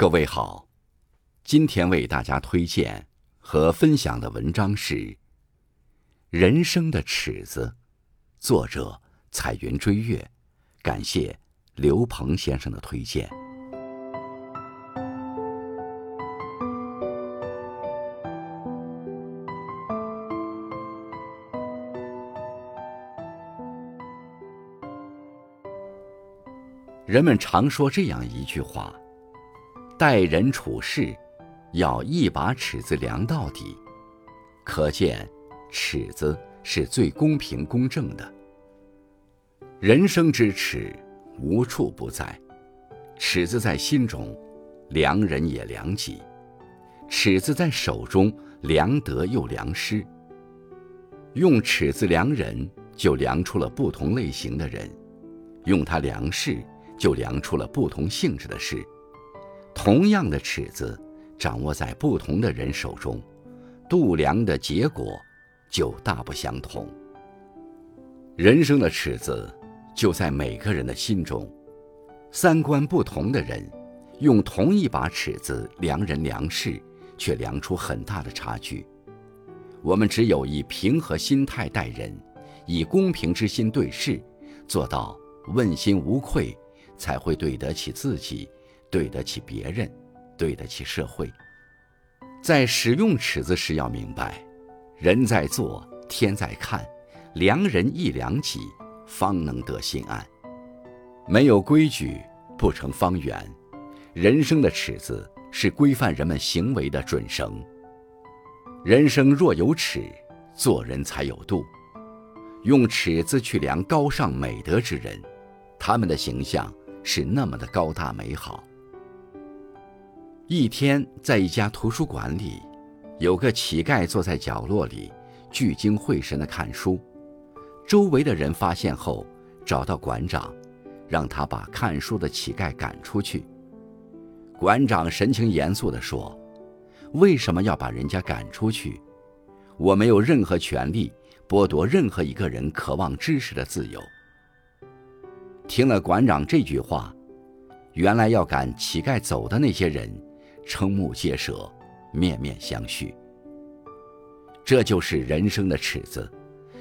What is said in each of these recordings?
各位好，今天为大家推荐和分享的文章是《人生的尺子》，作者彩云追月，感谢刘鹏先生的推荐。人们常说这样一句话。待人处事，要一把尺子量到底，可见尺子是最公平公正的。人生之尺，无处不在，尺子在心中，量人也量己；尺子在手中，量得又量失。用尺子量人，就量出了不同类型的人；用它量事，就量出了不同性质的事。同样的尺子，掌握在不同的人手中，度量的结果就大不相同。人生的尺子就在每个人的心中，三观不同的人，用同一把尺子量人量事，却量出很大的差距。我们只有以平和心态待人，以公平之心对事，做到问心无愧，才会对得起自己。对得起别人，对得起社会。在使用尺子时，要明白，人在做，天在看，量人亦量己，方能得心安。没有规矩，不成方圆。人生的尺子是规范人们行为的准绳。人生若有尺，做人才有度。用尺子去量高尚美德之人，他们的形象是那么的高大美好。一天，在一家图书馆里，有个乞丐坐在角落里，聚精会神地看书。周围的人发现后，找到馆长，让他把看书的乞丐赶出去。馆长神情严肃地说：“为什么要把人家赶出去？我没有任何权利剥夺任何一个人渴望知识的自由。”听了馆长这句话，原来要赶乞丐走的那些人。瞠目结舌，面面相觑。这就是人生的尺子，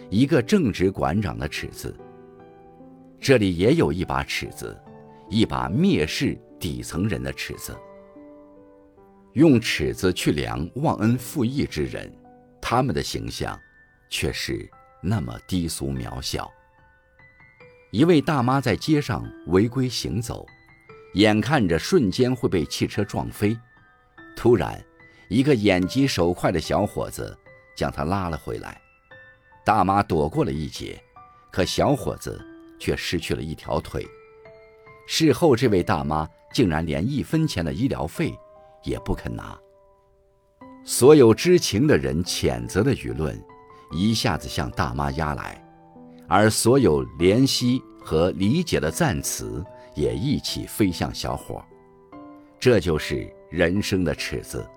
一个正直馆长的尺子。这里也有一把尺子，一把蔑视底层人的尺子。用尺子去量忘恩负义之人，他们的形象却是那么低俗渺小。一位大妈在街上违规行走，眼看着瞬间会被汽车撞飞。突然，一个眼疾手快的小伙子将他拉了回来。大妈躲过了一劫，可小伙子却失去了一条腿。事后，这位大妈竟然连一分钱的医疗费也不肯拿。所有知情的人谴责的舆论一下子向大妈压来，而所有怜惜和理解的赞词也一起飞向小伙。这就是人生的尺子，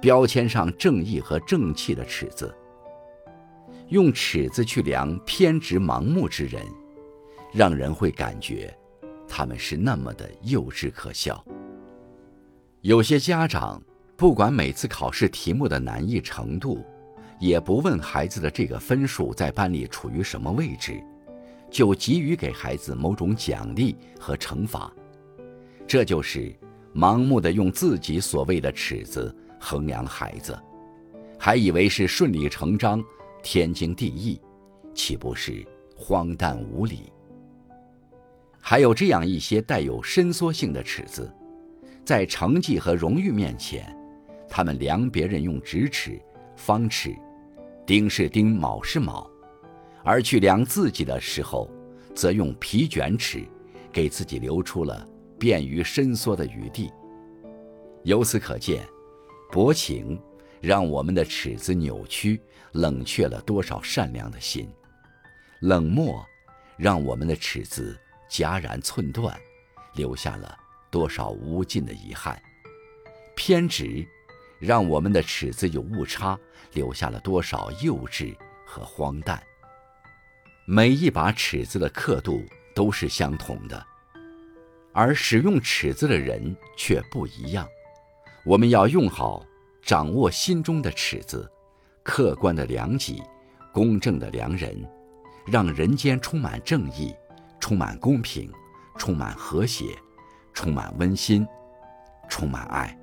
标签上正义和正气的尺子。用尺子去量偏执盲目之人，让人会感觉他们是那么的幼稚可笑。有些家长不管每次考试题目的难易程度，也不问孩子的这个分数在班里处于什么位置，就急于给孩子某种奖励和惩罚，这就是。盲目的用自己所谓的尺子衡量孩子，还以为是顺理成章、天经地义，岂不是荒诞无理？还有这样一些带有伸缩性的尺子，在成绩和荣誉面前，他们量别人用直尺、方尺，丁是丁，卯是卯；而去量自己的时候，则用皮卷尺，给自己留出了。便于伸缩的余地。由此可见，薄情让我们的尺子扭曲，冷却了多少善良的心；冷漠让我们的尺子戛然寸断，留下了多少无尽的遗憾；偏执让我们的尺子有误差，留下了多少幼稚和荒诞。每一把尺子的刻度都是相同的。而使用尺子的人却不一样。我们要用好，掌握心中的尺子，客观的量己，公正的量人，让人间充满正义，充满公平，充满和谐，充满温馨，充满爱。